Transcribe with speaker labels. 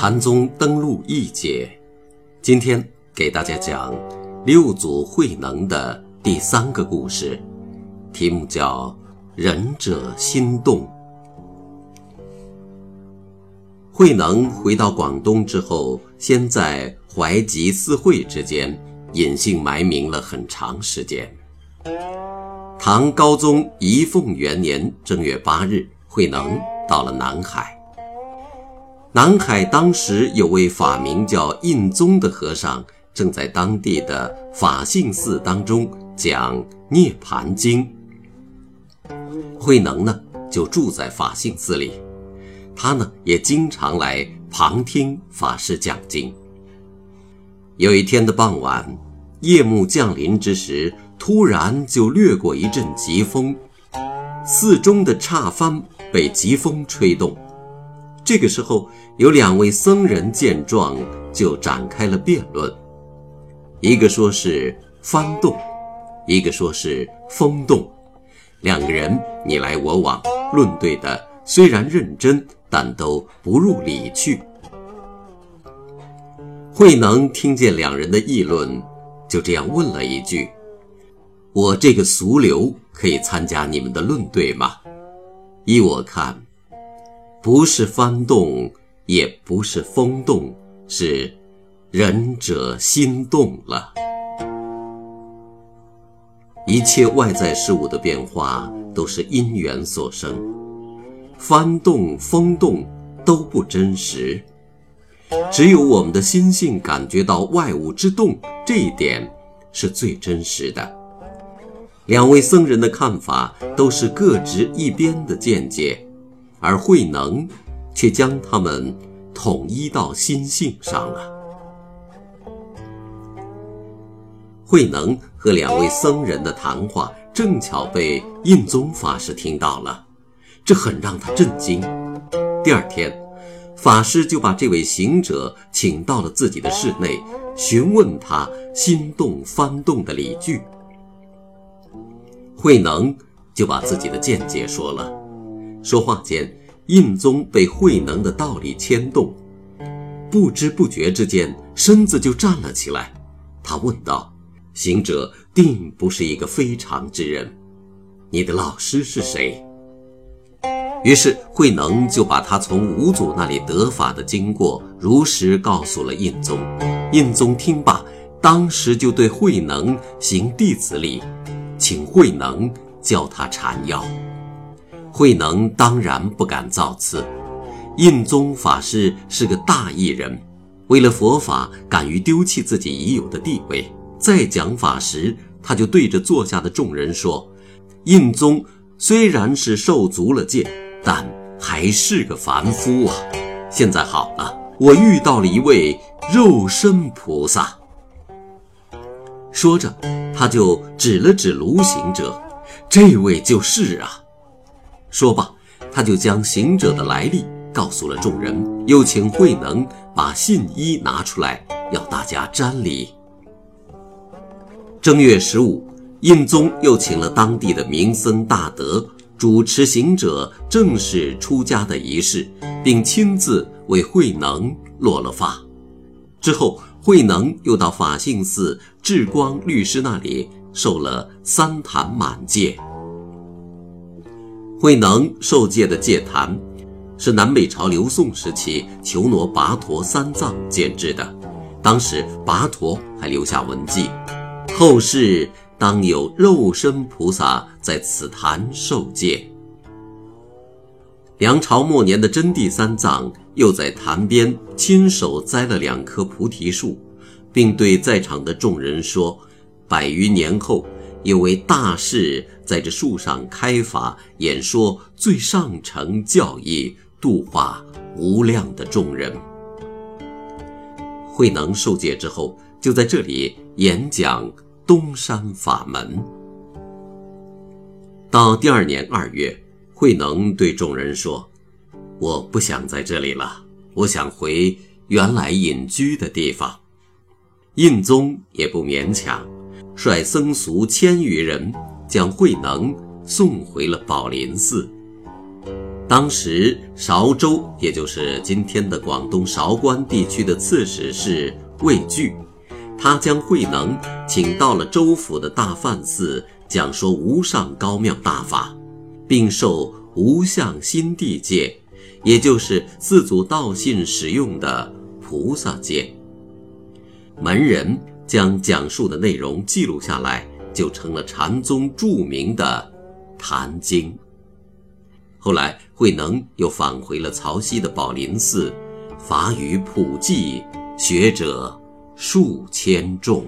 Speaker 1: 禅宗登陆一节，今天给大家讲六祖慧能的第三个故事，题目叫“仁者心动”。慧能回到广东之后，先在怀集四会之间隐姓埋名了很长时间。唐高宗仪凤元年正月八日，慧能到了南海。南海当时有位法名叫印宗的和尚，正在当地的法性寺当中讲《涅盘经》。慧能呢，就住在法性寺里，他呢也经常来旁听法师讲经。有一天的傍晚，夜幕降临之时，突然就掠过一阵疾风，寺中的刹幡被疾风吹动。这个时候，有两位僧人见状，就展开了辩论。一个说是幡动，一个说是风动，两个人你来我往，论对的虽然认真，但都不入理去。慧能听见两人的议论，就这样问了一句：“我这个俗流可以参加你们的论对吗？依我看。”不是幡动，也不是风动，是仁者心动了。一切外在事物的变化都是因缘所生，幡动、风动都不真实，只有我们的心性感觉到外物之动，这一点是最真实的。两位僧人的看法都是各执一边的见解。而慧能却将他们统一到心性上了。慧能和两位僧人的谈话正巧被印宗法师听到了，这很让他震惊。第二天，法师就把这位行者请到了自己的室内，询问他心动翻动的理据。慧能就把自己的见解说了。说话间，印宗被慧能的道理牵动，不知不觉之间，身子就站了起来。他问道：“行者定不是一个非常之人，你的老师是谁？”于是慧能就把他从五祖那里得法的经过如实告诉了印宗。印宗听罢，当时就对慧能行弟子礼，请慧能教他禅药。慧能当然不敢造次，印宗法师是个大义人，为了佛法敢于丢弃自己已有的地位。在讲法时，他就对着坐下的众人说：“印宗虽然是受足了戒，但还是个凡夫啊。现在好了，我遇到了一位肉身菩萨。”说着，他就指了指卢行者：“这位就是啊。”说罢，他就将行者的来历告诉了众人，又请慧能把信衣拿出来，要大家瞻礼。正月十五，印宗又请了当地的名僧大德主持行者正式出家的仪式，并亲自为慧能落了发。之后，慧能又到法性寺智光律师那里受了三坛满戒。慧能受戒的戒坛，是南北朝刘宋时期求罗跋陀三藏建制的。当时跋陀还留下文记，后世当有肉身菩萨在此坛受戒。梁朝末年的真谛三藏又在坛边亲手栽了两棵菩提树，并对在场的众人说：“百余年后。”有位大士在这树上开法演说最上乘教义，度化无量的众人。慧能受戒之后，就在这里演讲东山法门。到第二年二月，慧能对众人说：“我不想在这里了，我想回原来隐居的地方。”印宗也不勉强。率僧俗千余人，将慧能送回了宝林寺。当时韶州，也就是今天的广东韶关地区的刺史是魏惧，他将慧能请到了州府的大梵寺讲说无上高妙大法，并受无相心地戒，也就是四祖道信使用的菩萨戒。门人将讲述的内容记录下来，就成了禅宗著名的《坛经》。后来，慧能又返回了曹溪的宝林寺，法语普济，学者数千众。